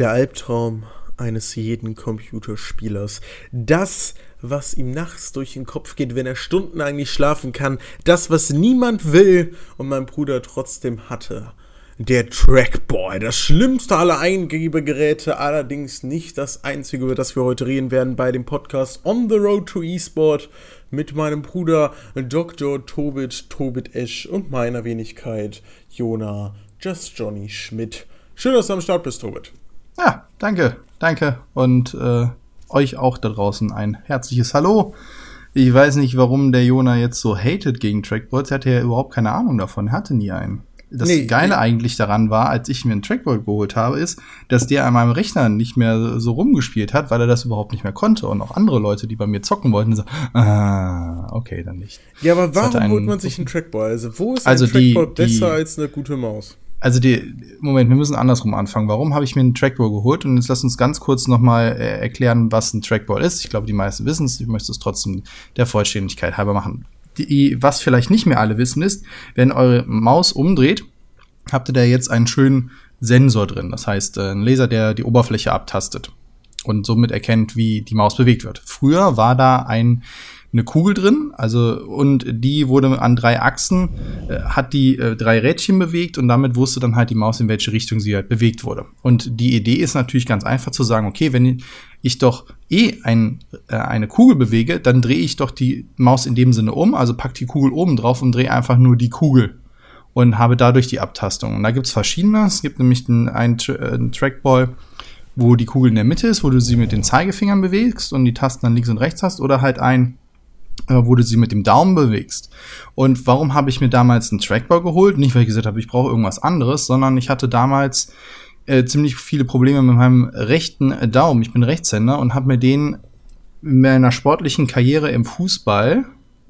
Der Albtraum eines jeden Computerspielers. Das, was ihm nachts durch den Kopf geht, wenn er stundenlang nicht schlafen kann. Das, was niemand will und mein Bruder trotzdem hatte. Der Trackboy, das schlimmste aller Eingebegeräte, allerdings nicht das einzige, über das wir heute reden werden bei dem Podcast On the Road to eSport mit meinem Bruder Dr. Tobit, Tobit Esch und meiner Wenigkeit Jona Just Johnny Schmidt. Schön, dass du am Start bist, Tobit. Ja, danke, danke. Und äh, euch auch da draußen ein herzliches Hallo. Ich weiß nicht, warum der Jona jetzt so hatet gegen Trackboards. Er hatte ja überhaupt keine Ahnung davon. Er hatte nie einen. Das nee, Geile nee. eigentlich daran war, als ich mir einen Trackboard geholt habe, ist, dass der an meinem Rechner nicht mehr so rumgespielt hat, weil er das überhaupt nicht mehr konnte. Und auch andere Leute, die bei mir zocken wollten, so, ah, okay, dann nicht. Ja, aber warum holt man sich einen Trackboard? Also, wo ist also ein Trackboard die, besser die, als eine gute Maus? Also die, Moment, wir müssen andersrum anfangen. Warum habe ich mir einen Trackball geholt? Und jetzt lass uns ganz kurz nochmal äh, erklären, was ein Trackball ist. Ich glaube, die meisten wissen es. Ich möchte es trotzdem der Vollständigkeit halber machen. Die, was vielleicht nicht mehr alle wissen ist, wenn eure Maus umdreht, habt ihr da jetzt einen schönen Sensor drin. Das heißt, äh, ein Laser, der die Oberfläche abtastet und somit erkennt, wie die Maus bewegt wird. Früher war da ein eine Kugel drin, also und die wurde an drei Achsen, äh, hat die äh, drei Rädchen bewegt und damit wusste dann halt die Maus, in welche Richtung sie halt bewegt wurde. Und die Idee ist natürlich ganz einfach zu sagen, okay, wenn ich doch eh ein, äh, eine Kugel bewege, dann drehe ich doch die Maus in dem Sinne um, also pack die Kugel oben drauf und drehe einfach nur die Kugel und habe dadurch die Abtastung. Und da gibt's verschiedene. Es gibt nämlich einen, einen, einen Trackball, wo die Kugel in der Mitte ist, wo du sie mit den Zeigefingern bewegst und die Tasten dann links und rechts hast, oder halt ein äh, wo du sie mit dem Daumen bewegst. Und warum habe ich mir damals einen Trackball geholt? Nicht, weil ich gesagt habe, ich brauche irgendwas anderes, sondern ich hatte damals äh, ziemlich viele Probleme mit meinem rechten Daumen. Ich bin Rechtshänder und habe mir den in meiner sportlichen Karriere im Fußball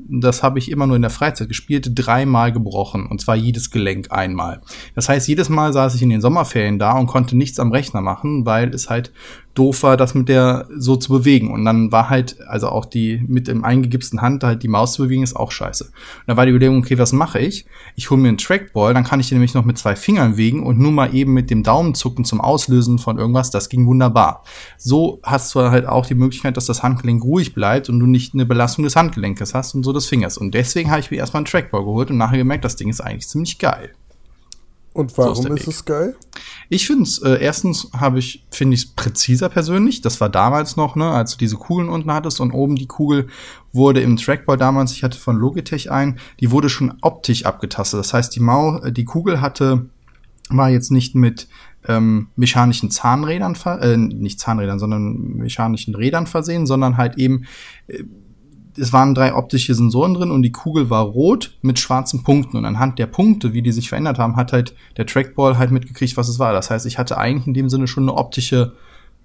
das habe ich immer nur in der Freizeit gespielt, dreimal gebrochen. Und zwar jedes Gelenk einmal. Das heißt, jedes Mal saß ich in den Sommerferien da und konnte nichts am Rechner machen, weil es halt doof war, das mit der so zu bewegen. Und dann war halt, also auch die mit dem eingegipsten Hand halt die Maus zu bewegen, ist auch scheiße. Und da war die Überlegung, okay, was mache ich? Ich hole mir einen Trackball, dann kann ich den nämlich noch mit zwei Fingern wegen und nur mal eben mit dem Daumen zucken zum Auslösen von irgendwas. Das ging wunderbar. So hast du halt auch die Möglichkeit, dass das Handgelenk ruhig bleibt und du nicht eine Belastung des Handgelenkes hast und so des Fingers. Und deswegen habe ich mir erstmal einen Trackball geholt und nachher gemerkt, das Ding ist eigentlich ziemlich geil. Und warum so ist, ist es geil? Ich finde es, äh, erstens habe ich, finde ich es präziser persönlich. Das war damals noch, ne, als du diese Kugeln unten hattest und oben die Kugel wurde im Trackball damals, ich hatte von Logitech ein, die wurde schon optisch abgetastet. Das heißt, die Mau, die Kugel hatte, war jetzt nicht mit ähm, mechanischen Zahnrädern, äh, nicht Zahnrädern, sondern mechanischen Rädern versehen, sondern halt eben äh, es waren drei optische Sensoren drin und die Kugel war rot mit schwarzen Punkten. Und anhand der Punkte, wie die sich verändert haben, hat halt der Trackball halt mitgekriegt, was es war. Das heißt, ich hatte eigentlich in dem Sinne schon eine optische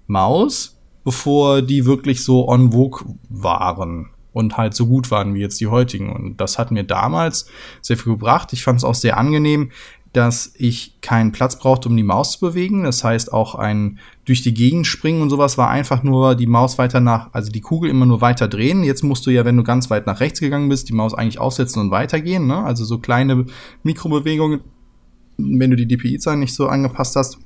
Maus, bevor die wirklich so on vogue waren und halt so gut waren wie jetzt die heutigen. Und das hat mir damals sehr viel gebracht. Ich fand es auch sehr angenehm, dass ich keinen Platz brauchte, um die Maus zu bewegen. Das heißt, auch ein durch die Gegend springen und sowas war einfach nur die Maus weiter nach, also die Kugel immer nur weiter drehen. Jetzt musst du ja, wenn du ganz weit nach rechts gegangen bist, die Maus eigentlich aufsetzen und weitergehen. Ne? Also so kleine Mikrobewegungen, wenn du die DPI-Zahl nicht so angepasst hast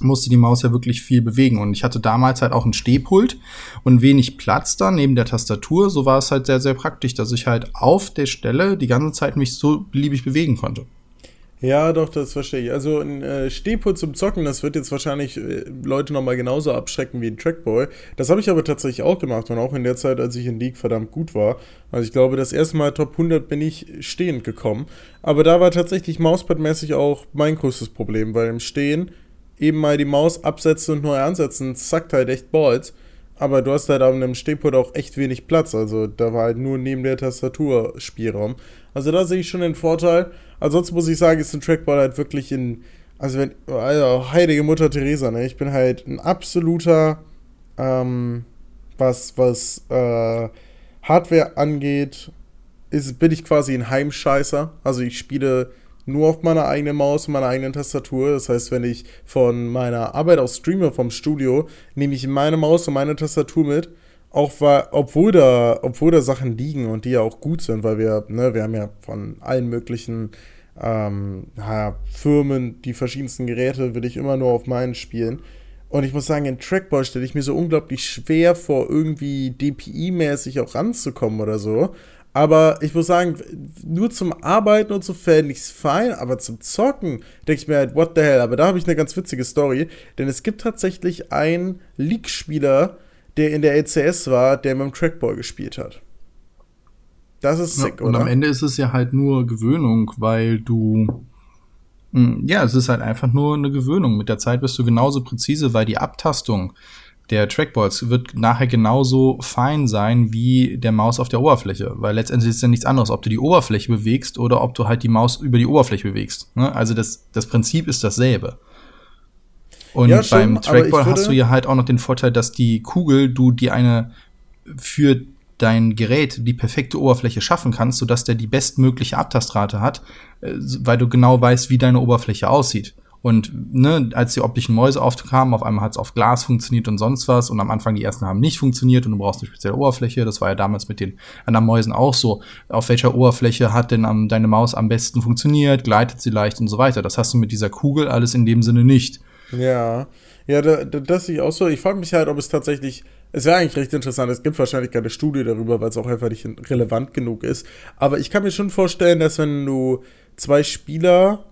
musste die Maus ja wirklich viel bewegen. Und ich hatte damals halt auch ein Stehpult und wenig Platz da neben der Tastatur. So war es halt sehr, sehr praktisch, dass ich halt auf der Stelle die ganze Zeit mich so beliebig bewegen konnte. Ja, doch, das verstehe ich. Also ein äh, Stehpult zum Zocken, das wird jetzt wahrscheinlich äh, Leute nochmal genauso abschrecken wie ein Trackboy. Das habe ich aber tatsächlich auch gemacht und auch in der Zeit, als ich in League verdammt gut war. Also ich glaube, das erste Mal Top 100 bin ich stehend gekommen. Aber da war tatsächlich Mauspad-mäßig auch mein größtes Problem, weil im Stehen eben mal die Maus absetzen und neu ansetzen, zackt halt echt Balls. Aber du hast halt auf einem Stehpult auch echt wenig Platz. Also da war halt nur neben der Tastatur Spielraum. Also da sehe ich schon den Vorteil. Ansonsten muss ich sagen, ist ein Trackball halt wirklich in. Also, wenn. Also, heilige Mutter Teresa, ne? Ich bin halt ein absoluter. Ähm, was, was äh, Hardware angeht, ist, bin ich quasi ein Heimscheißer. Also, ich spiele nur auf meiner eigenen Maus und meiner eigenen Tastatur. Das heißt, wenn ich von meiner Arbeit aus streame vom Studio, nehme ich meine Maus und meine Tastatur mit auch war, obwohl da, obwohl da Sachen liegen und die ja auch gut sind, weil wir, ne, wir haben ja von allen möglichen ähm, ja, Firmen die verschiedensten Geräte, will ich immer nur auf meinen spielen. Und ich muss sagen, in Trackball stelle ich mir so unglaublich schwer vor, irgendwie DPI-mäßig auch ranzukommen oder so. Aber ich muss sagen, nur zum Arbeiten und so fände ich es fein, aber zum Zocken denke ich mir halt, what the hell. Aber da habe ich eine ganz witzige Story, denn es gibt tatsächlich einen League-Spieler, der in der LCS war, der mit dem Trackball gespielt hat. Das ist sick, ja, und oder? Und am Ende ist es ja halt nur Gewöhnung, weil du. Hm, ja, es ist halt einfach nur eine Gewöhnung. Mit der Zeit wirst du genauso präzise, weil die Abtastung der Trackballs wird nachher genauso fein sein wie der Maus auf der Oberfläche, weil letztendlich ist es ja nichts anderes, ob du die Oberfläche bewegst oder ob du halt die Maus über die Oberfläche bewegst. Ne? Also das, das Prinzip ist dasselbe. Und ja, beim Trackball hast du ja halt auch noch den Vorteil, dass die Kugel, du die eine für dein Gerät die perfekte Oberfläche schaffen kannst, sodass der die bestmögliche Abtastrate hat, äh, weil du genau weißt, wie deine Oberfläche aussieht. Und ne, als die optischen Mäuse aufkamen, auf einmal hat es auf Glas funktioniert und sonst was. Und am Anfang die ersten haben nicht funktioniert und du brauchst eine spezielle Oberfläche. Das war ja damals mit den anderen Mäusen auch so. Auf welcher Oberfläche hat denn am, deine Maus am besten funktioniert? Gleitet sie leicht und so weiter. Das hast du mit dieser Kugel alles in dem Sinne nicht. Ja, ja, da, da, das sehe ich auch so. Ich frage mich halt, ob es tatsächlich, es wäre eigentlich recht interessant, es gibt wahrscheinlich keine Studie darüber, weil es auch einfach nicht relevant genug ist. Aber ich kann mir schon vorstellen, dass wenn du zwei Spieler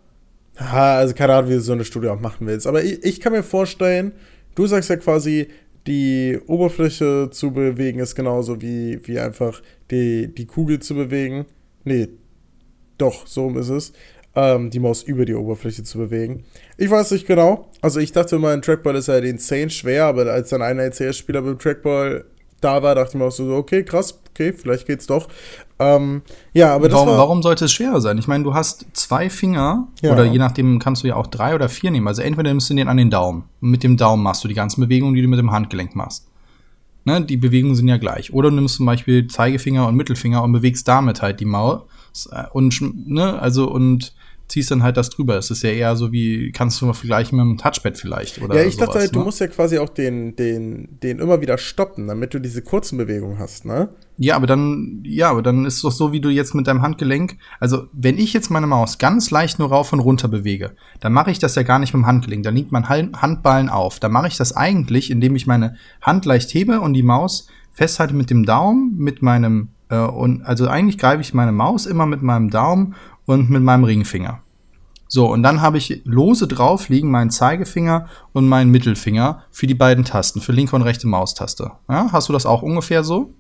Ha, also keine Ahnung, wie du so eine Studie auch machen willst. Aber ich, ich kann mir vorstellen, du sagst ja quasi, die Oberfläche zu bewegen ist genauso wie, wie einfach die, die Kugel zu bewegen. Nee, doch, so ist es. Ähm, die Maus über die Oberfläche zu bewegen. Ich weiß nicht genau. Also ich dachte immer, ein Trackball ist halt insane schwer, aber als dann einer LCS-Spieler mit dem Trackball da war, dachte ich mir auch so, okay, krass, okay, vielleicht geht's doch. Ähm, ja, aber warum, war warum sollte es schwerer sein? Ich meine, du hast zwei Finger ja. oder je nachdem kannst du ja auch drei oder vier nehmen. Also entweder nimmst du den an den Daumen. Und mit dem Daumen machst du die ganzen Bewegungen, die du mit dem Handgelenk machst. Ne, die Bewegungen sind ja gleich. Oder du nimmst zum Beispiel Zeigefinger und Mittelfinger und bewegst damit halt die Maus. Und, ne, also, und ziehst dann halt das drüber. Es ist ja eher so wie, kannst du mal vergleichen mit einem Touchpad vielleicht. Oder ja, ich sowas, dachte halt, ne? du musst ja quasi auch den, den, den immer wieder stoppen, damit du diese kurzen Bewegungen hast, ne? Ja, aber dann, ja, aber dann ist es doch so, wie du jetzt mit deinem Handgelenk, also wenn ich jetzt meine Maus ganz leicht nur rauf und runter bewege, dann mache ich das ja gar nicht mit dem Handgelenk, dann liegt mein Handballen auf. Dann mache ich das eigentlich, indem ich meine Hand leicht hebe und die Maus festhalte mit dem Daumen, mit meinem, äh, und also eigentlich greife ich meine Maus immer mit meinem Daumen und mit meinem Ringfinger. So, und dann habe ich lose drauf liegen meinen Zeigefinger und meinen Mittelfinger für die beiden Tasten, für linke und rechte Maustaste. Ja, hast du das auch ungefähr so?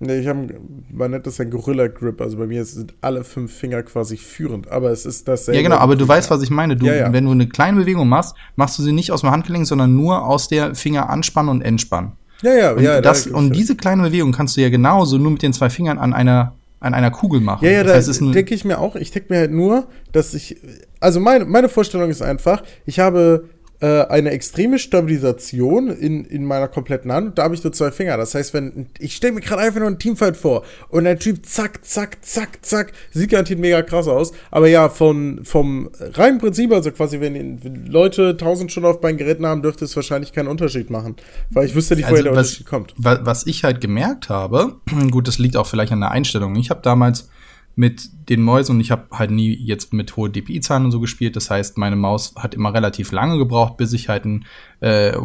Nee, ich habe, man nennt das ein Gorilla Grip, also bei mir sind alle fünf Finger quasi führend, aber es ist dasselbe. Ja, genau, aber du weißt, was ich meine. Du, ja, ja. Wenn du eine kleine Bewegung machst, machst du sie nicht aus dem Handgelenk, sondern nur aus der Finger anspannen und entspannen. Ja, ja, und ja. Das, und diese kleine Bewegung kannst du ja genauso nur mit den zwei Fingern an einer an einer Kugel machen. Ja, ja, das da denke ich mir auch. Ich denke mir halt nur, dass ich. Also meine, meine Vorstellung ist einfach, ich habe äh, eine extreme Stabilisation in, in meiner kompletten Hand. Und da habe ich nur zwei Finger. Das heißt, wenn ich stelle mir gerade einfach nur einen Teamfight vor und der Typ zack, zack, zack, zack, sieht garantiert mega krass aus. Aber ja, von, vom reinen Prinzip, also quasi, wenn, wenn Leute tausend Stunden auf beiden Geräten haben, dürfte es wahrscheinlich keinen Unterschied machen. Weil ich wüsste nicht, woher also, der was, Unterschied kommt. Was ich halt gemerkt habe, gut, das liegt auch vielleicht an der Einstellung. Ich habe damals mit den Mäusen und ich habe halt nie jetzt mit hohe DPI-Zahlen und so gespielt. Das heißt, meine Maus hat immer relativ lange gebraucht, bis ich halt ein äh,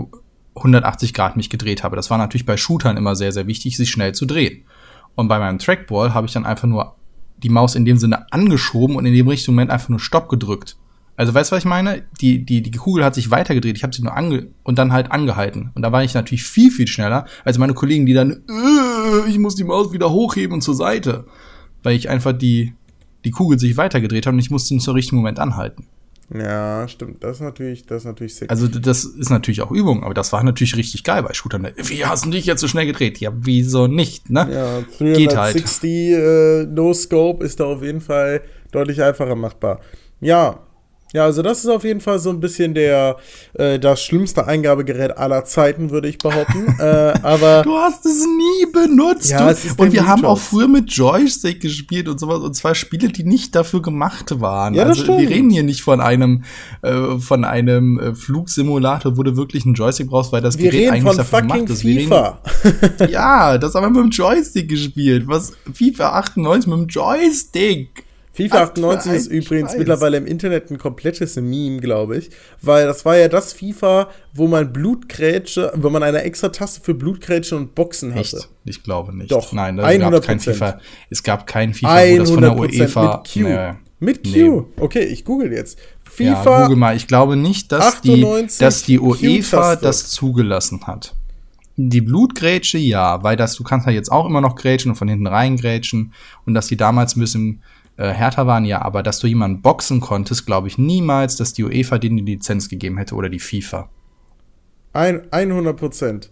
180 Grad mich gedreht habe. Das war natürlich bei Shootern immer sehr, sehr wichtig, sich schnell zu drehen. Und bei meinem Trackball habe ich dann einfach nur die Maus in dem Sinne angeschoben und in dem richtigen Moment einfach nur Stopp gedrückt. Also weißt du, was ich meine? Die, die, die Kugel hat sich weitergedreht, ich habe sie nur ange und dann halt angehalten. Und da war ich natürlich viel, viel schneller als meine Kollegen, die dann, äh, ich muss die Maus wieder hochheben und zur Seite weil ich einfach die, die Kugel sich weitergedreht habe und ich musste ihn zum richtigen Moment anhalten. Ja, stimmt. Das ist natürlich, das ist natürlich sick. Also das ist natürlich auch Übung, aber das war natürlich richtig geil bei Shootern. Wie hast du dich jetzt so schnell gedreht? Ja, wieso nicht, ne? Ja, 360 Geht halt. äh, No Scope ist da auf jeden Fall deutlich einfacher machbar. Ja, ja, also das ist auf jeden Fall so ein bisschen der äh, das schlimmste Eingabegerät aller Zeiten, würde ich behaupten. äh, aber du hast es nie benutzt. Ja, es und wir haben auch früher mit Joystick gespielt und sowas und zwar Spiele, die nicht dafür gemacht waren. Ja, das also stimmt. wir reden hier nicht von einem äh, von einem äh, Flugsimulator, wo du wirklich einen Joystick brauchst, weil das wir Gerät eigentlich dafür gemacht ist. FIFA. Reden, ja, das haben wir mit dem Joystick gespielt. Was FIFA 98 mit dem Joystick? FIFA 98 ist übrigens mittlerweile im Internet ein komplettes Meme, glaube ich. Weil das war ja das FIFA, wo man Blutgrätsche, wo man eine extra Taste für Blutgrätsche und Boxen hatte. Echt? Ich glaube nicht. Doch, Nein, es 100%. gab kein FIFA. Es gab kein FIFA, wo das von der 100% UEFA. mit Q. Nee. Mit Q. Nee. Okay, ich google jetzt. Ja, FIFA google mal. Ich glaube nicht, dass die, 98 dass die UEFA das zugelassen hat. Die Blutgrätsche, ja, weil das, du kannst ja jetzt auch immer noch grätschen und von hinten rein grätschen und dass die damals ein bisschen äh, härter waren, ja, aber dass du jemanden boxen konntest, glaube ich niemals, dass die UEFA denen die Lizenz gegeben hätte oder die FIFA. ein, 100 Prozent.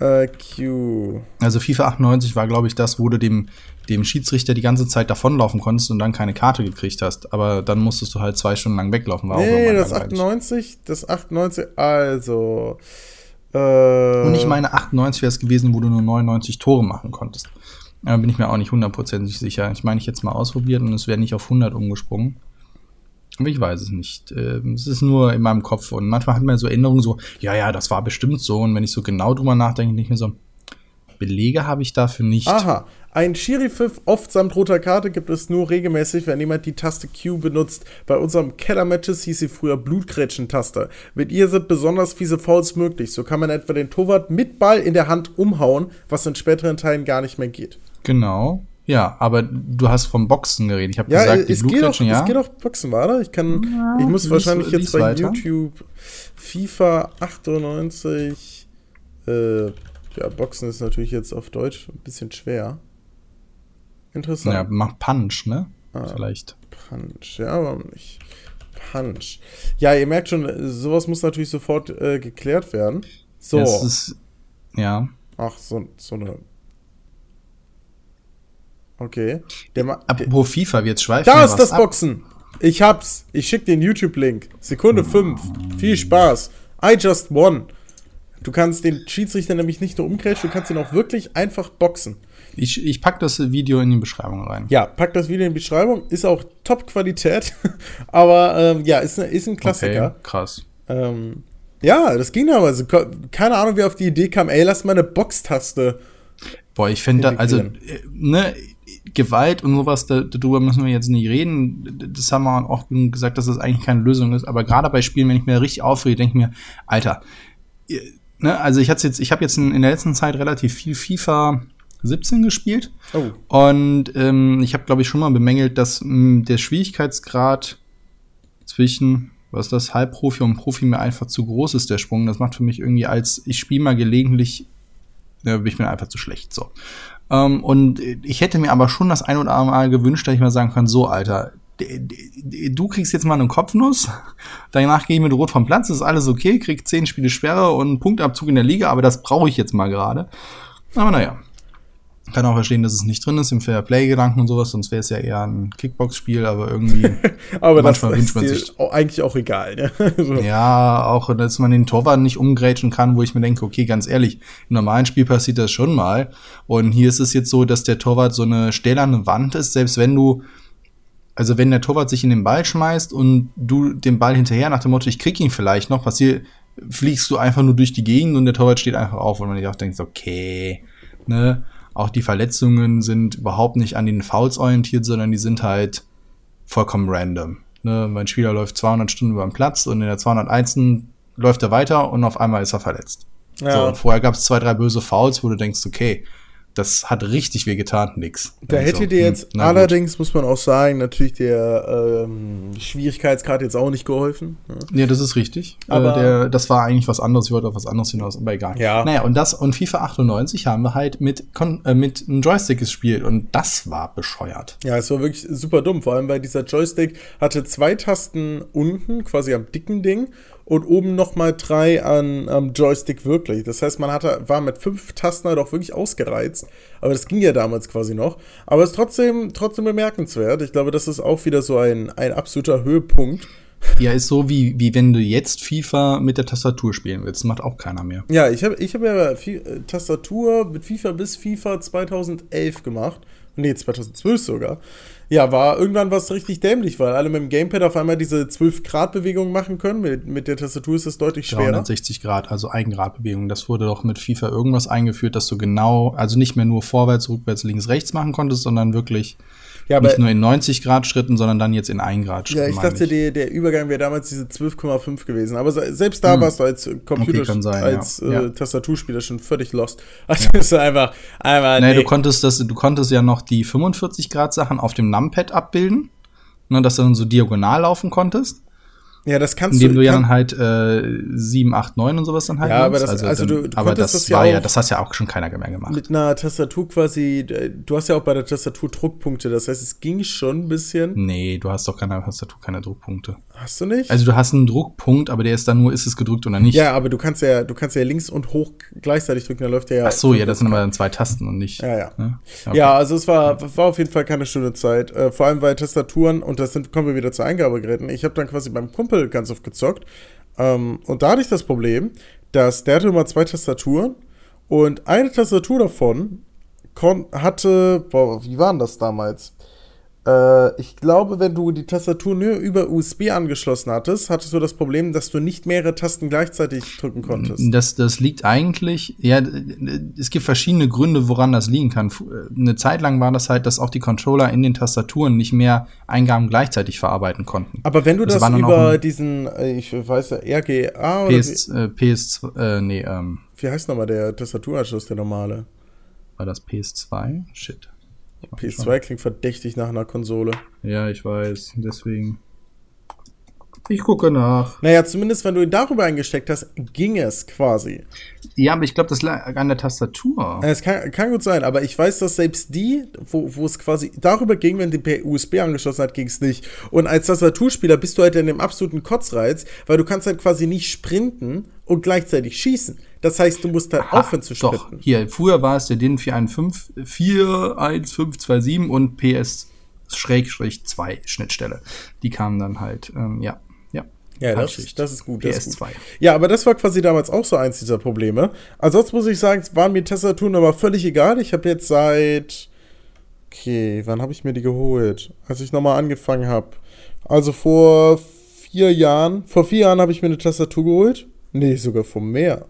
Äh, Q. Also FIFA 98 war, glaube ich, das, wo du dem, dem Schiedsrichter die ganze Zeit davonlaufen konntest und dann keine Karte gekriegt hast. Aber dann musstest du halt zwei Stunden lang weglaufen. War Nee, das langweilig. 98, das 98, also. Äh, Und ich meine, 98 wäre es gewesen, wo du nur 99 Tore machen konntest. Da bin ich mir auch nicht hundertprozentig sicher. Ich meine, ich jetzt mal ausprobiert und es wäre nicht auf 100 umgesprungen. Aber ich weiß es nicht. Ähm, Es ist nur in meinem Kopf. Und manchmal hat man so Erinnerungen so, ja, ja, das war bestimmt so. Und wenn ich so genau drüber nachdenke, denke ich mir so, Belege habe ich dafür nicht. Aha, ein Schiri-Pfiff oft samt roter Karte gibt es nur regelmäßig, wenn jemand die Taste Q benutzt. Bei unserem Keller-Matches hieß sie früher Blutgrätschen-Taste. Mit ihr sind besonders fiese Fouls möglich. So kann man etwa den Torwart mit Ball in der Hand umhauen, was in späteren Teilen gar nicht mehr geht. Genau. Ja, aber du hast vom Boxen geredet. Ich habe Ja, gesagt, die es, geht auch, Blutgrätschen, ja. es geht auch Boxen, warte. Ich kann, ich muss lies- wahrscheinlich jetzt bei weiter. YouTube FIFA 98, äh, ja, Boxen ist natürlich jetzt auf Deutsch ein bisschen schwer. Interessant. ja, mach Punch, ne? Ah. Vielleicht. Punch, ja, warum nicht? Punch. Ja, ihr merkt schon, sowas muss natürlich sofort äh, geklärt werden. So. Das ist, ja. Ach, so, so eine. Okay. Der Apropos FIFA, jetzt schweifen da wir ist das ab. Boxen. Ich hab's. Ich schick den YouTube-Link. Sekunde 5. Viel Spaß. I just won. Du kannst den Schiedsrichter nämlich nicht nur umgrätschen, du kannst ihn auch wirklich einfach boxen. Ich, ich pack das Video in die Beschreibung rein. Ja, pack das Video in die Beschreibung. Ist auch Top-Qualität. Aber ähm, ja, ist, ist ein Klassiker. Okay, krass. Ähm, ja, das ging damals. Ko- Keine Ahnung, wie auf die Idee kam, ey, lass mal eine Boxtaste. Boah, ich finde, also, äh, ne, Gewalt und sowas, da, darüber müssen wir jetzt nicht reden. Das haben wir auch gesagt, dass das eigentlich keine Lösung ist. Aber gerade bei Spielen, wenn ich mir richtig aufrege, denke ich mir, Alter, ne, also ich hatte jetzt, ich habe jetzt in, in der letzten Zeit relativ viel FIFA 17 gespielt. Oh. Und ähm, ich habe, glaube ich, schon mal bemängelt, dass mh, der Schwierigkeitsgrad zwischen, was ist das, Halbprofi und Profi mir einfach zu groß ist, der Sprung. Das macht für mich irgendwie als, ich spiele mal gelegentlich, ja, bin ich mir einfach zu schlecht. So. Ähm, und ich hätte mir aber schon das ein oder andere Mal gewünscht, dass ich mal sagen kann, so, Alter, du kriegst jetzt mal eine Kopfnuss, danach gehe ich mit Rot vom Platz, ist alles okay, krieg zehn Spiele Sperre und einen Punktabzug in der Liga, aber das brauche ich jetzt mal gerade. Aber naja. Kann auch verstehen, dass es nicht drin ist im Fair-Play-Gedanken und sowas, sonst wäre es ja eher ein Kickbox-Spiel, aber irgendwie, Aber Manchmal wünscht man sich- eigentlich auch egal. Ne? so. ja, auch, dass man den Torwart nicht umgrätschen kann, wo ich mir denke, okay, ganz ehrlich, im normalen Spiel passiert das schon mal. Und hier ist es jetzt so, dass der Torwart so eine stählerne Wand ist, selbst wenn du, also wenn der Torwart sich in den Ball schmeißt und du den Ball hinterher nach dem Motto, ich krieg ihn vielleicht noch, passiert, fliegst du einfach nur durch die Gegend und der Torwart steht einfach auf und man sich auch denkt, okay, ne, auch die Verletzungen sind überhaupt nicht an den Fouls orientiert, sondern die sind halt vollkommen random. Ne, mein Spieler läuft 200 Stunden über den Platz und in der 201. läuft er weiter und auf einmal ist er verletzt. Ja. So, vorher gab es zwei, drei böse Fouls, wo du denkst, okay, das hat richtig weh getan, nix. Da Und hätte dir hm, jetzt na gut. allerdings, muss man auch sagen, natürlich der ähm, Schwierigkeitsgrad jetzt auch nicht geholfen. Ne? Ja, das ist richtig. Aber- Aber der, das war eigentlich was anderes. Ich wollte auf was anderes hinaus, aber egal. Ja. Naja, und das und FIFA 98 haben wir halt mit, Kon äh, mit einem Joystick gespielt und das war bescheuert. Ja, es war wirklich super dumm, vor allem weil dieser Joystick hatte zwei Tasten unten, quasi am dicken Ding, und oben nochmal drei an, am Joystick wirklich. Das heißt, man hatte, war mit fünf Tasten halt auch wirklich ausgereizt. Aber das ging ja damals quasi noch. Aber es ist trotzdem, trotzdem bemerkenswert. Ich glaube, das ist auch wieder so ein, ein absoluter Höhepunkt. Ja, ist so wie, wie wenn du jetzt FIFA mit der Tastatur spielen willst. Macht auch keiner mehr. Ja, ich habe ich hab ja äh, Tastatur mit FIFA bis FIFA 2011 gemacht. Nee, 2012 sogar. Ja, war irgendwann was richtig dämlich, weil alle mit dem Gamepad auf einmal diese 12-Grad-Bewegung machen können. Mit, mit der Tastatur ist es deutlich schwerer. 360 Grad, also Eigenradbewegung. Das wurde doch mit FIFA irgendwas eingeführt, dass du genau, also nicht mehr nur vorwärts, rückwärts, links, rechts machen konntest, sondern wirklich Ja, nicht nur in 90 Grad Schritten, sondern dann jetzt in 1 Grad Schritten. Ja, ich dachte, die, der Übergang wäre damals diese 12,5 gewesen. Aber selbst da hm. warst du als Computer, okay, sein, als ja. Äh, Tastaturspieler schon völlig lost. Also ja. ist einfach, einfach. Nee, nee, du konntest das, du konntest ja noch die 45 Grad Sachen auf dem Numpad abbilden, ne, dass du dann so diagonal laufen konntest. Ja, das kannst Indem du. Indem du ja dann halt äh, 7, 8, 9 und sowas dann halt Ja, aber das, also, also dann, du, du aber das, das war ja, das hast ja auch schon keiner mehr gemacht. Mit einer Tastatur quasi, du hast ja auch bei der Tastatur Druckpunkte, das heißt, es ging schon ein bisschen. Nee, du hast doch keine Tastatur, keine Druckpunkte. Hast du nicht? Also du hast einen Druckpunkt, aber der ist dann nur, ist es gedrückt oder nicht. Ja, aber du kannst ja, du kannst ja links und hoch gleichzeitig drücken, dann läuft der ja. Ach so, ja, das sind aber dann zwei Tasten und nicht. Ja, ja. Ne? Okay. Ja, also es war, war auf jeden Fall keine schöne Zeit. Äh, vor allem, weil Tastaturen, und das sind, kommen wir wieder zu Eingabegeräten, ich habe dann quasi beim Kumpel ganz oft gezockt. Ähm, und da hatte ich das Problem, dass der hatte immer zwei Tastaturen und eine Tastatur davon hatte, boah, wie waren das damals? Äh, ich glaube, wenn du die Tastatur nur über USB angeschlossen hattest, hattest du das Problem, dass du nicht mehrere Tasten gleichzeitig drücken konntest. Das, das liegt eigentlich, ja, es gibt verschiedene Gründe, woran das liegen kann. Eine Zeit lang war das halt, dass auch die Controller in den Tastaturen nicht mehr Eingaben gleichzeitig verarbeiten konnten. Aber wenn du das, das über diesen, äh, ich weiß ja, RGA oder PS, äh, PS, äh, nee, ähm. Wie heißt nochmal der Tastaturanschluss, der normale? War das PS2? Shit. PS2 klingt verdächtig nach einer Konsole. Ja, ich weiß. Deswegen. Ich gucke nach. Naja, zumindest wenn du ihn darüber eingesteckt hast, ging es quasi. Ja, aber ich glaube, das lag an der Tastatur. Es kann, kann, gut sein, aber ich weiß, dass selbst die, wo, wo es quasi darüber ging, wenn die per USB angeschlossen hat, ging es nicht. Und als Tastaturspieler bist du halt in dem absoluten Kotzreiz, weil du kannst halt quasi nicht sprinten und gleichzeitig schießen. Das heißt, du musst halt Aha, aufhören zu sprinten. Doch, hier, früher war es der DIN 415, 41527 und PS Schrägstrich 2 Schnittstelle. Die kamen dann halt, ähm, ja. Ja, das, das, ist gut. Das PS2. Ist gut. Ja, aber das war quasi damals auch so eins dieser Probleme. Ansonsten muss ich sagen, es waren mir Tastaturen aber völlig egal. Ich habe jetzt seit. Okay, wann habe ich mir die geholt? Als ich nochmal angefangen habe. Also vor vier Jahren. Vor vier Jahren habe ich mir eine Tastatur geholt. Nee, sogar vor mehr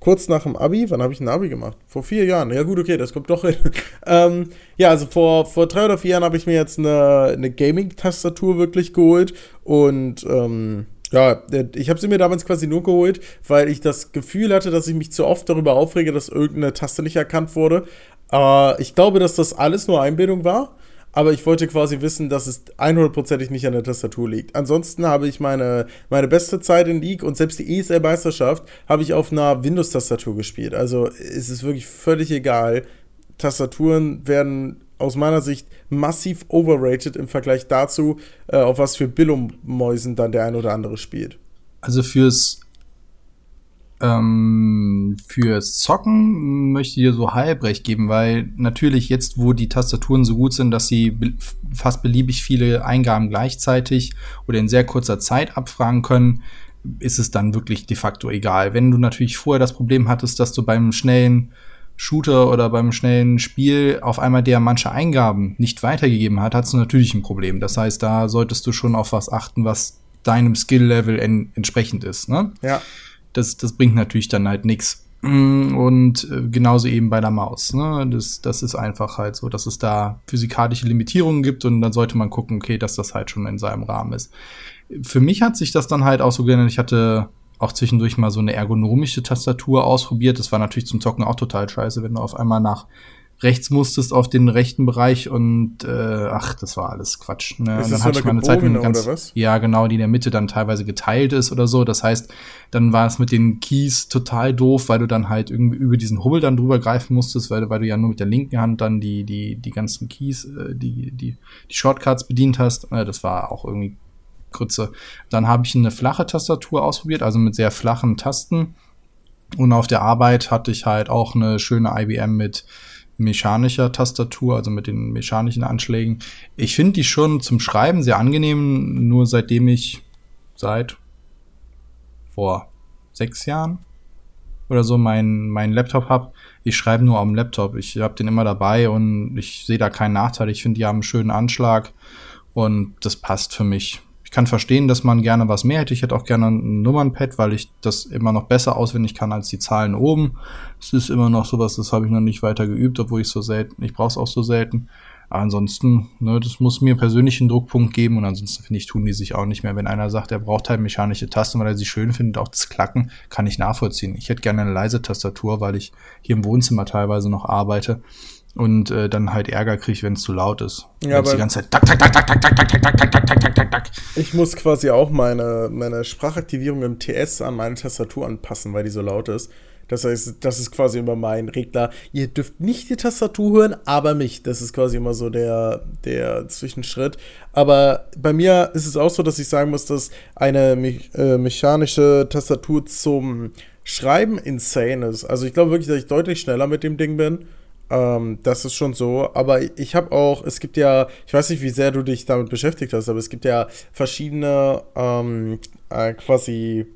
kurz nach dem Abi, wann habe ich ein Abi gemacht? Vor vier Jahren. Ja gut, okay, das kommt doch hin. ähm, ja, also vor, vor drei oder vier Jahren habe ich mir jetzt eine, eine Gaming-Tastatur wirklich geholt und ähm, ja, ich habe sie mir damals quasi nur geholt, weil ich das Gefühl hatte, dass ich mich zu oft darüber aufrege, dass irgendeine Taste nicht erkannt wurde. Äh, ich glaube, dass das alles nur Einbildung war aber ich wollte quasi wissen, dass es 100%ig nicht an der Tastatur liegt. Ansonsten habe ich meine, meine beste Zeit in League und selbst die ESL-Meisterschaft habe ich auf einer Windows-Tastatur gespielt. Also es ist wirklich völlig egal. Tastaturen werden aus meiner Sicht massiv overrated im Vergleich dazu, äh, auf was für Billum-Mäusen dann der ein oder andere spielt. Also fürs ähm, fürs Zocken möchte ich dir so halbrecht geben, weil natürlich jetzt, wo die Tastaturen so gut sind, dass sie be fast beliebig viele Eingaben gleichzeitig oder in sehr kurzer Zeit abfragen können, ist es dann wirklich de facto egal. Wenn du natürlich vorher das Problem hattest, dass du beim schnellen Shooter oder beim schnellen Spiel auf einmal der manche Eingaben nicht weitergegeben hat, hast du natürlich ein Problem. Das heißt, da solltest du schon auf was achten, was deinem Skill-Level entsprechend ist. Ne? Ja das, das bringt natürlich dann halt nichts. Mm, und äh, genauso eben bei der Maus. Ne? Das, das ist einfach halt so, dass es da physikalische Limitierungen gibt und dann sollte man gucken, okay, dass das halt schon in seinem Rahmen ist. Für mich hat sich das dann halt auch so geändert. Ich hatte auch zwischendurch mal so eine ergonomische Tastatur ausprobiert. Das war natürlich zum Zocken auch total scheiße, wenn du auf einmal nach rechts musstest auf den rechten Bereich und äh, ach, das war alles Quatsch. Ne? Und dann hatte ich mal eine Zeit ganz, ja genau, die in der Mitte dann teilweise geteilt ist oder so. Das heißt, dann war es mit den Keys total doof, weil du dann halt irgendwie über diesen Hubbel dann drüber greifen musstest, weil, weil du ja nur mit der linken Hand dann die die die ganzen Keys, äh, die die die Shortcuts bedient hast. Äh, das war auch irgendwie Grütze. Dann habe ich eine flache Tastatur ausprobiert, also mit sehr flachen Tasten. Und auf der Arbeit hatte ich halt auch eine schöne IBM mit mechanischer Tastatur, also mit den mechanischen Anschlägen. Ich finde die schon zum Schreiben sehr angenehm, nur seitdem ich seit vor sechs Jahren oder so meinen mein Laptop habe. Ich schreibe nur am Laptop. Ich habe den immer dabei und ich sehe da keinen Nachteil. Ich finde, die haben einen schönen Anschlag und das passt für mich. Ich kann verstehen, dass man gerne was mehr hätte. Ich hätte auch gerne ein Nummernpad, weil ich das immer noch besser auswendig kann als die Zahlen oben. Es ist immer noch sowas, das habe ich noch nicht weiter geübt, obwohl ich so selten, ich brauche es auch so selten. Aber ansonsten, ne, das muss mir persönlich einen Druckpunkt geben und ansonsten finde ich, tun die sich auch nicht mehr. Wenn einer sagt, er braucht halt mechanische Tasten, weil er sie schön findet, auch das Klacken, kann ich nachvollziehen. Ich hätte gerne eine leise Tastatur, weil ich hier im Wohnzimmer teilweise noch arbeite und äh, dann halt Ärger kriege, wenn es zu laut ist. Ja, aber die ganze Zeit tak, tak, tak, tak, tak, tak, tak, tak, tak, tak, tak, tak, tak, tak. Ich muss quasi auch meine, meine Sprachaktivierung im TS an meine Tastatur anpassen, weil die so laut ist. Das heißt, das ist quasi immer mein Regler. Ihr dürft nicht die Tastatur hören, aber mich. Das ist quasi immer so der, der Zwischenschritt. Aber bei mir ist es auch so, dass ich sagen muss, dass eine me äh, mechanische Tastatur zum Schreiben insane ist. Also ich glaube wirklich, dass ich deutlich schneller mit dem Ding bin. Ähm, das ist schon so. Aber ich habe auch, es gibt ja, ich weiß nicht, wie sehr du dich damit beschäftigt hast, aber es gibt ja verschiedene ähm, äh, quasi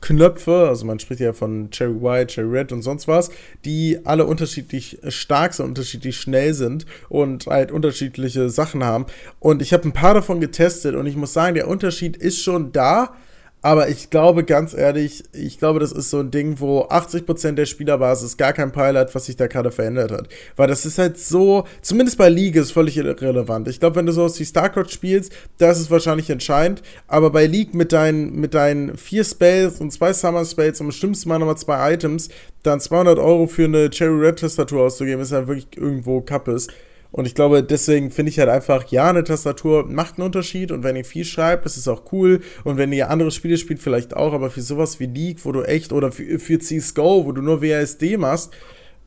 Knöpfe, also man spricht ja von Cherry White, Cherry Red und sonst was, die alle unterschiedlich stark sind, unterschiedlich schnell sind und halt unterschiedliche Sachen haben. Und ich habe ein paar davon getestet und ich muss sagen, der Unterschied ist schon da, aber ich glaube, ganz ehrlich, ich glaube, das ist so ein Ding, wo 80% der Spielerbasis gar kein Peil hat, was sich da gerade verändert hat. Weil das ist halt so, zumindest bei League ist völlig irrelevant. Ich glaube, wenn du sowas wie StarCraft spielst, da ist es wahrscheinlich entscheidend. Aber bei League mit deinen, mit deinen vier Spells und zwei Summer Spells und im schlimmsten Mal nochmal zwei Items, dann 200 Euro für eine Cherry Red Tastatur auszugeben, ist halt wirklich irgendwo Kappes. Und ich glaube, deswegen finde ich halt einfach, ja, eine Tastatur macht einen Unterschied und wenn ihr viel schreibt, ist es auch cool. Und wenn ihr andere Spiele spielt, vielleicht auch, aber für sowas wie League, wo du echt, oder für, für CSGO, wo du nur WASD machst,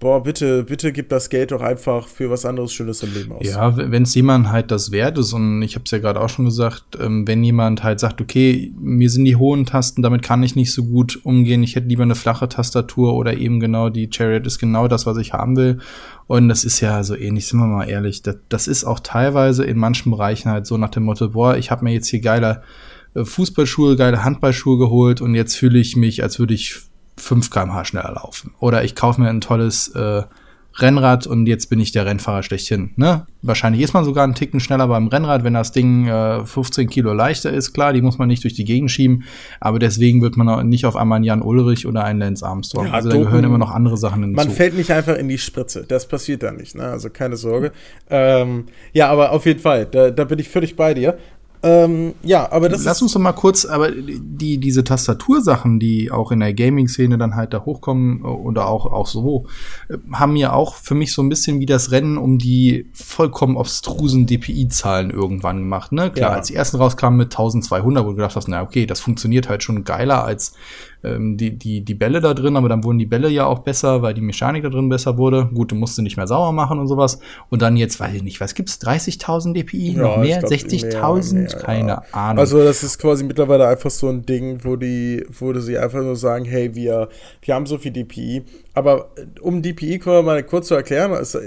boah, bitte, bitte gib das Geld doch einfach für was anderes Schönes im Leben aus. Ja, wenn es jemand halt das wert ist, und ich habe es ja gerade auch schon gesagt, ähm, wenn jemand halt sagt, okay, mir sind die hohen Tasten, damit kann ich nicht so gut umgehen, ich hätte lieber eine flache Tastatur oder eben genau die Chariot ist genau das, was ich haben will. Und das ist ja so ähnlich, sind wir mal ehrlich, das, das ist auch teilweise in manchen Bereichen halt so nach dem Motto, boah, ich habe mir jetzt hier geile äh, Fußballschuhe, geile Handballschuhe geholt und jetzt fühle ich mich, als würde ich 5 km/h schneller laufen. Oder ich kaufe mir ein tolles äh, Rennrad und jetzt bin ich der Rennfahrer schlechthin. Ne? Wahrscheinlich ist man sogar einen Ticken schneller beim Rennrad, wenn das Ding äh, 15 Kilo leichter ist. Klar, die muss man nicht durch die Gegend schieben, aber deswegen wird man auch nicht auf einmal einen Jan Ulrich oder einen Lance Armstrong. Ja, also da gehören immer noch andere Sachen hinzu. Man fällt nicht einfach in die Spritze. Das passiert da nicht. Ne? Also keine Sorge. Ähm, ja, aber auf jeden Fall, da, da bin ich völlig bei dir. Ähm, ja, aber das Lass uns doch mal kurz, aber die, diese Tastatursachen, die auch in der Gaming-Szene dann halt da hochkommen oder auch, auch so, äh, haben ja auch für mich so ein bisschen wie das Rennen um die vollkommen obstrusen DPI-Zahlen irgendwann gemacht, ne? Klar, ja. als die ersten rauskamen mit 1200, wo du gedacht hast, na okay, das funktioniert halt schon geiler als ähm, die, die, die Bälle da drin, aber dann wurden die Bälle ja auch besser, weil die Mechanik da drin besser wurde. Gut, du musst sie nicht mehr sauer machen und sowas. Und dann jetzt, weiß ich nicht, was gibt's? 30.000 DPI? Ja, noch mehr? 60.000? Keine ja. Ahnung. Also das ist quasi mittlerweile einfach so ein Ding, wo die, wo sie einfach nur sagen, hey, wir, wir haben so viel DPI. Aber äh, um DPI können wir mal kurz zu erklären, also,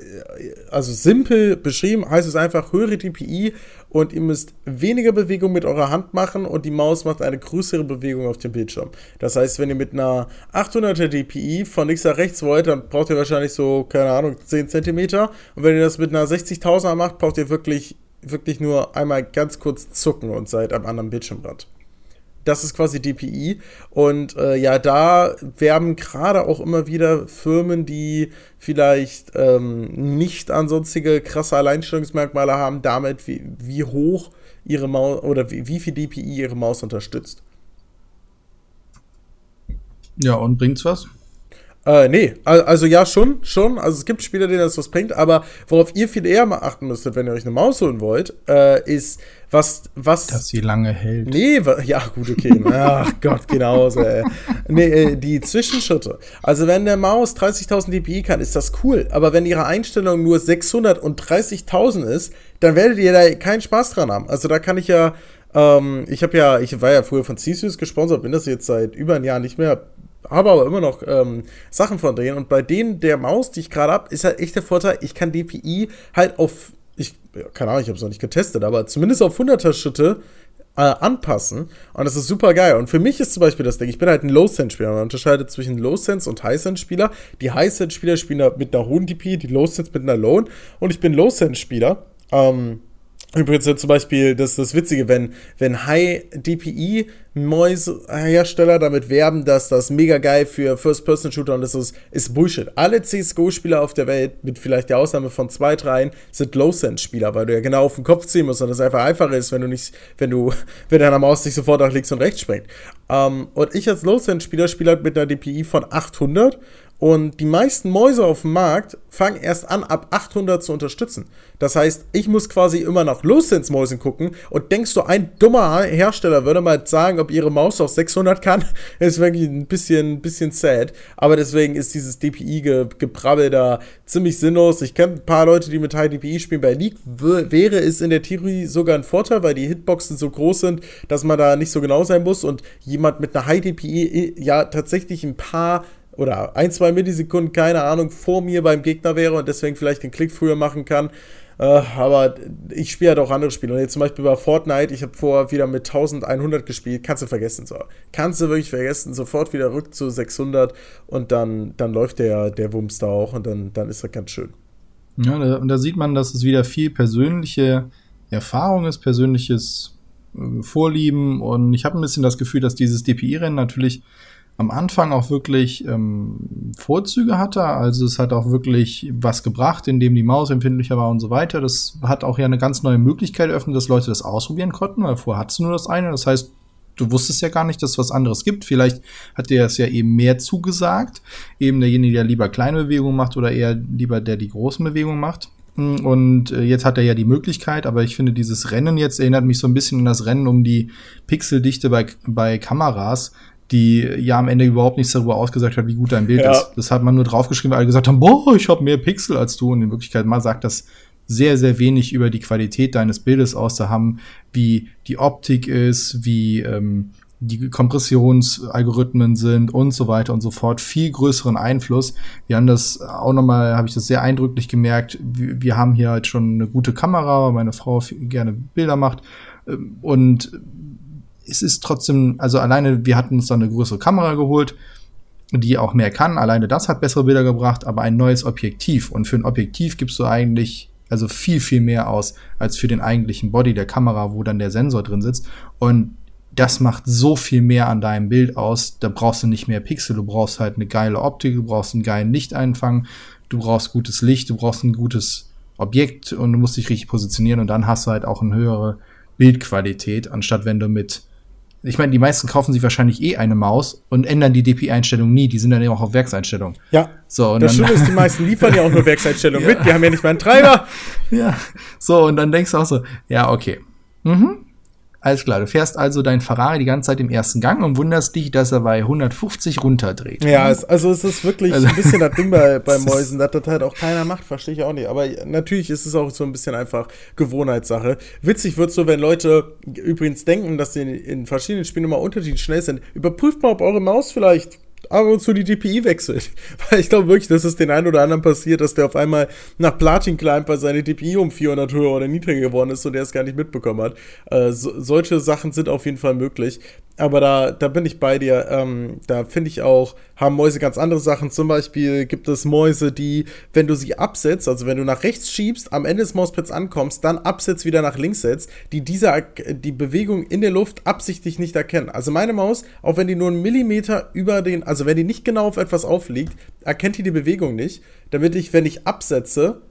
also simpel beschrieben heißt es einfach höhere DPI und ihr müsst weniger Bewegung mit eurer Hand machen und die Maus macht eine größere Bewegung auf dem Bildschirm. Das heißt, wenn ihr mit einer 800er DPI von links nach rechts wollt, dann braucht ihr wahrscheinlich so, keine Ahnung, 10 cm. Und wenn ihr das mit einer 60.000er macht, braucht ihr wirklich, wirklich nur einmal ganz kurz zucken und seid am anderen Bildschirmrand. Das ist quasi DPI. Und äh, ja, da werben gerade auch immer wieder Firmen, die vielleicht ähm, nicht ansonstige krasse Alleinstellungsmerkmale haben, damit, wie, wie hoch ihre Maus oder wie, wie viel DPI ihre Maus unterstützt. Ja, und bringt's was? Äh, nee, also ja, schon, schon. Also es gibt Spieler, denen das was bringt, aber worauf ihr viel eher mal achten müsstet, wenn ihr euch eine Maus holen wollt, äh, ist, was, was. Dass sie lange hält. Nee, ja, gut, okay. Ach Gott, genauso, ey. Nee, äh, die Zwischenschritte. Also, wenn der Maus 30.000 dpi kann, ist das cool. Aber wenn ihre Einstellung nur 630.000 ist, dann werdet ihr da keinen Spaß dran haben. Also, da kann ich ja. Ähm, ich habe ja, ich war ja früher von Cesius gesponsert, bin das jetzt seit über ein Jahr nicht mehr habe aber immer noch ähm, Sachen von denen. Und bei denen der Maus, die ich gerade habe, ist halt echt der Vorteil, ich kann DPI halt auf, ich, keine Ahnung, ich habe es noch nicht getestet, aber zumindest auf 100er Schritte äh, anpassen. Und das ist super geil. Und für mich ist zum Beispiel das Ding, ich bin halt ein Low-Sense-Spieler. Man unterscheidet zwischen Low-Sense und High-Sense-Spieler. Die High-Sense-Spieler spielen mit einer hohen DPI, die Low-Sense mit einer Low. Und ich bin Low-Sense-Spieler. Ähm, Übrigens zum Beispiel, das ist das Witzige, wenn, wenn High-DPI Mäuse-Hersteller damit werben, dass das mega geil für First-Person-Shooter und das ist, ist Bullshit. Alle CSGO-Spieler auf der Welt, mit vielleicht der Ausnahme von zwei, dreien, sind Low-Sense-Spieler, weil du ja genau auf den Kopf ziehen musst und das einfach einfacher ist, wenn du nicht, wenn du, wenn deine Maus nicht sofort nach links und rechts springt. Ähm, und ich als Low-Sense-Spieler spiele halt mit einer DPI von 800 und die meisten Mäuse auf dem Markt fangen erst an, ab 800 zu unterstützen. Das heißt, ich muss quasi immer nach Low-Sense-Mäusen gucken und denkst du, ein dummer Hersteller würde mal sagen, ob ihre Maus auch 600 kann, ist wirklich ein bisschen, bisschen sad. Aber deswegen ist dieses DPI-Gebrabbel da ziemlich sinnlos. Ich kenne ein paar Leute, die mit High DPI spielen. Bei League wäre es in der Theorie sogar ein Vorteil, weil die Hitboxen so groß sind, dass man da nicht so genau sein muss und jemand mit einer High DPI ja tatsächlich ein paar oder ein, zwei Millisekunden, keine Ahnung, vor mir beim Gegner wäre und deswegen vielleicht den Klick früher machen kann. Äh, aber ich spiele halt auch andere Spiele. Und jetzt zum Beispiel bei Fortnite, ich habe vorher wieder mit 1100 gespielt, kannst du vergessen. So. Kannst du wirklich vergessen, sofort wieder rück zu 600 und dann, dann läuft der, der Wumms da auch und dann, dann ist das ganz schön. Ja, und da sieht man, dass es wieder viel persönliche Erfahrung ist, persönliches äh, Vorlieben und ich habe ein bisschen das Gefühl, dass dieses DPI-Rennen natürlich am Anfang auch wirklich ähm, Vorzüge hatte. Also es hat auch wirklich was gebracht, indem die Maus empfindlicher war und so weiter. Das hat auch ja eine ganz neue Möglichkeit eröffnet, dass Leute das ausprobieren konnten, weil vorher hattest du nur das eine. Das heißt, du wusstest ja gar nicht, dass es was anderes gibt. Vielleicht hat dir das ja eben mehr zugesagt. Eben derjenige, der lieber kleine Bewegungen macht oder eher lieber der die großen Bewegungen macht. Und äh, jetzt hat er ja die Möglichkeit, aber ich finde, dieses Rennen jetzt erinnert mich so ein bisschen an das Rennen um die Pixeldichte bei, bei Kameras die ja am Ende überhaupt nichts darüber ausgesagt hat, wie gut dein Bild ja. ist. Das hat man nur draufgeschrieben, weil alle gesagt haben, boah, ich habe mehr Pixel als du. Und in Wirklichkeit mal sagt das sehr, sehr wenig über die Qualität deines Bildes aus. Da haben, wie die Optik ist, wie ähm, die Kompressionsalgorithmen sind und so weiter und so fort, viel größeren Einfluss. Wir haben das auch nochmal, habe ich das sehr eindrücklich gemerkt. Wir, wir haben hier halt schon eine gute Kamera, weil meine Frau gerne Bilder macht. Ähm, und es ist trotzdem, also alleine, wir hatten uns dann eine größere Kamera geholt, die auch mehr kann. Alleine das hat bessere Bilder gebracht, aber ein neues Objektiv. Und für ein Objektiv gibst du eigentlich also viel, viel mehr aus als für den eigentlichen Body der Kamera, wo dann der Sensor drin sitzt. Und das macht so viel mehr an deinem Bild aus. Da brauchst du nicht mehr Pixel, du brauchst halt eine geile Optik, du brauchst einen geilen Lichteinfang, du brauchst gutes Licht, du brauchst ein gutes Objekt und du musst dich richtig positionieren und dann hast du halt auch eine höhere Bildqualität, anstatt wenn du mit ich meine, die meisten kaufen sich wahrscheinlich eh eine Maus und ändern die DPI-Einstellung nie. Die sind dann eben auch auf Werkseinstellung. Ja. So, und das Schöne ist, die meisten liefern ja auch nur Werkseinstellungen ja. mit. Die haben ja nicht mal einen Treiber. Ja. So, und dann denkst du auch so, ja, okay. Mhm. Alles klar, du fährst also dein Ferrari die ganze Zeit im ersten Gang und wunderst dich, dass er bei 150 runterdreht. Ja, es, also es ist wirklich also, ein bisschen das Ding bei, bei Mäusen, dass das halt auch keiner macht, verstehe ich auch nicht. Aber natürlich ist es auch so ein bisschen einfach Gewohnheitssache. Witzig wird so, wenn Leute übrigens denken, dass sie in, in verschiedenen Spielen immer unterschiedlich schnell sind. Überprüft mal, ob eure Maus vielleicht ab und zu die DPI wechselt. Weil ich glaube wirklich, dass es den einen oder anderen passiert, dass der auf einmal nach Platin climbt, weil seine DPI um 400 höher oder niedriger geworden ist und der es gar nicht mitbekommen hat. Äh, so, solche Sachen sind auf jeden Fall möglich. Aber da, da bin ich bei dir. Ähm, da finde ich auch, haben Mäuse ganz andere Sachen. Zum Beispiel gibt es Mäuse, die, wenn du sie absetzt, also wenn du nach rechts schiebst, am Ende des Mauspads ankommst, dann absetzt, wieder nach links setzt, die diese, die Bewegung in der Luft absichtlich nicht erkennen. Also meine Maus, auch wenn die nur einen Millimeter über den, also wenn die nicht genau auf etwas aufliegt, erkennt die die Bewegung nicht, damit ich, wenn ich absetze,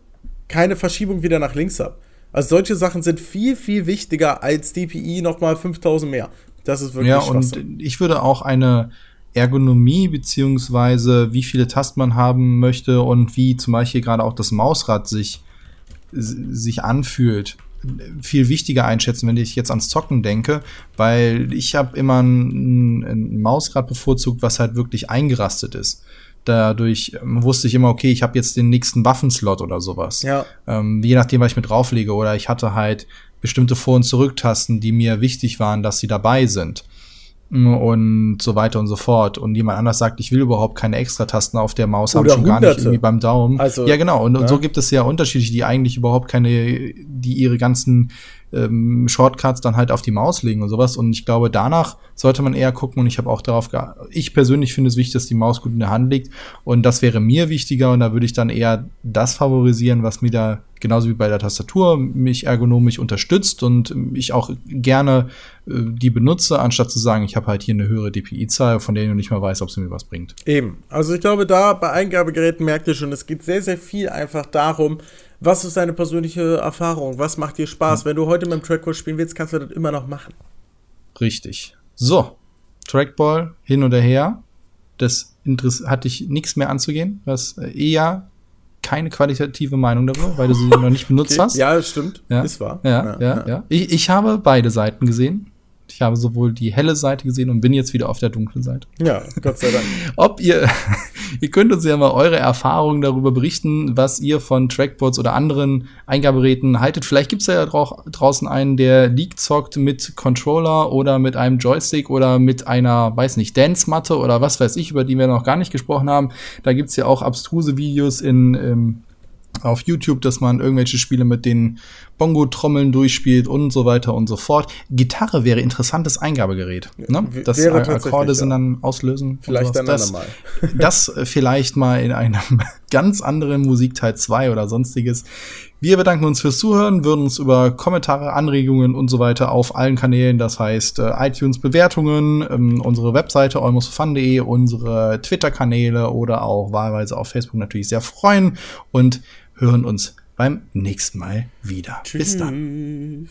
keine Verschiebung wieder nach links habe. Also solche Sachen sind viel, viel wichtiger als DPI nochmal 5000 mehr. Das ist wirklich Ja, und ich würde auch eine Ergonomie beziehungsweise wie viele Tasten man haben möchte und wie zum Beispiel gerade auch das Mausrad sich, sich anfühlt, viel wichtiger einschätzen, wenn ich jetzt ans Zocken denke, weil ich habe immer ein, ein Mausrad bevorzugt, was halt wirklich eingerastet ist. Dadurch ähm, wusste ich immer, okay, ich habe jetzt den nächsten Waffenslot oder sowas. Ja. Ähm, je nachdem, was ich mit drauflege. Oder ich hatte halt bestimmte Vor- und Zurücktasten, die mir wichtig waren, dass sie dabei sind. Und so weiter und so fort. Und jemand anders sagt, ich will überhaupt keine Extratasten auf der Maus haben, schon gar nicht irgendwie beim Daumen. Also, ja, genau. Und, ja. und so gibt es ja unterschiedliche, die eigentlich überhaupt keine, die ihre ganzen ähm, Shortcuts dann halt auf die Maus legen und sowas. Und ich glaube, danach sollte man eher gucken. Und ich habe auch darauf, ich persönlich finde es wichtig, dass die Maus gut in der Hand liegt. Und das wäre mir wichtiger. Und da würde ich dann eher das favorisieren, was mir da genauso wie bei der Tastatur mich ergonomisch unterstützt und ich auch gerne äh, die benutze, anstatt zu sagen, ich habe halt hier eine höhere DPI-Zahl, von der ich noch nicht mal weiß, ob sie mir was bringt. Eben. Also ich glaube, da bei Eingabegeräten merkt ihr schon, es geht sehr, sehr viel einfach darum, was ist deine persönliche Erfahrung? Was macht dir Spaß? Mhm. Wenn du heute mit dem Trackball spielen willst, kannst du das immer noch machen. Richtig. So, Trackball hin oder her. Das Interess hatte ich nichts mehr anzugehen, was eher keine qualitative Meinung darüber, weil du sie noch nicht benutzt okay. hast. Ja, stimmt. Ja. Ist wahr. Ja, ja, ja. ja. Ich, ich habe beide Seiten gesehen. Ich habe sowohl die helle Seite gesehen und bin jetzt wieder auf der dunklen Seite. Ja, Gott sei Dank. Ob ihr, ihr könnt uns ja mal eure Erfahrungen darüber berichten, was ihr von Trackboards oder anderen Eingaberäten haltet. Vielleicht gibt es ja draußen einen, der League zockt mit Controller oder mit einem Joystick oder mit einer, weiß nicht, Dance-Matte oder was weiß ich, über die wir noch gar nicht gesprochen haben. Da gibt es ja auch abstruse Videos in, ähm, auf YouTube, dass man irgendwelche Spiele mit den Bongo-Trommeln durchspielt und so weiter und so fort. Gitarre wäre interessantes Eingabegerät. Ne? Das Akkorde sind dann auslösen. Vielleicht dann das, mal. das vielleicht mal in einem ganz anderen Musikteil 2 oder sonstiges. Wir bedanken uns fürs Zuhören, würden uns über Kommentare, Anregungen und so weiter auf allen Kanälen, das heißt äh, iTunes Bewertungen, ähm, unsere Webseite almostfun.de, unsere Twitter-Kanäle oder auch wahlweise auf Facebook natürlich sehr freuen und hören uns beim nächsten Mal wieder. Tschüss. Bis dann.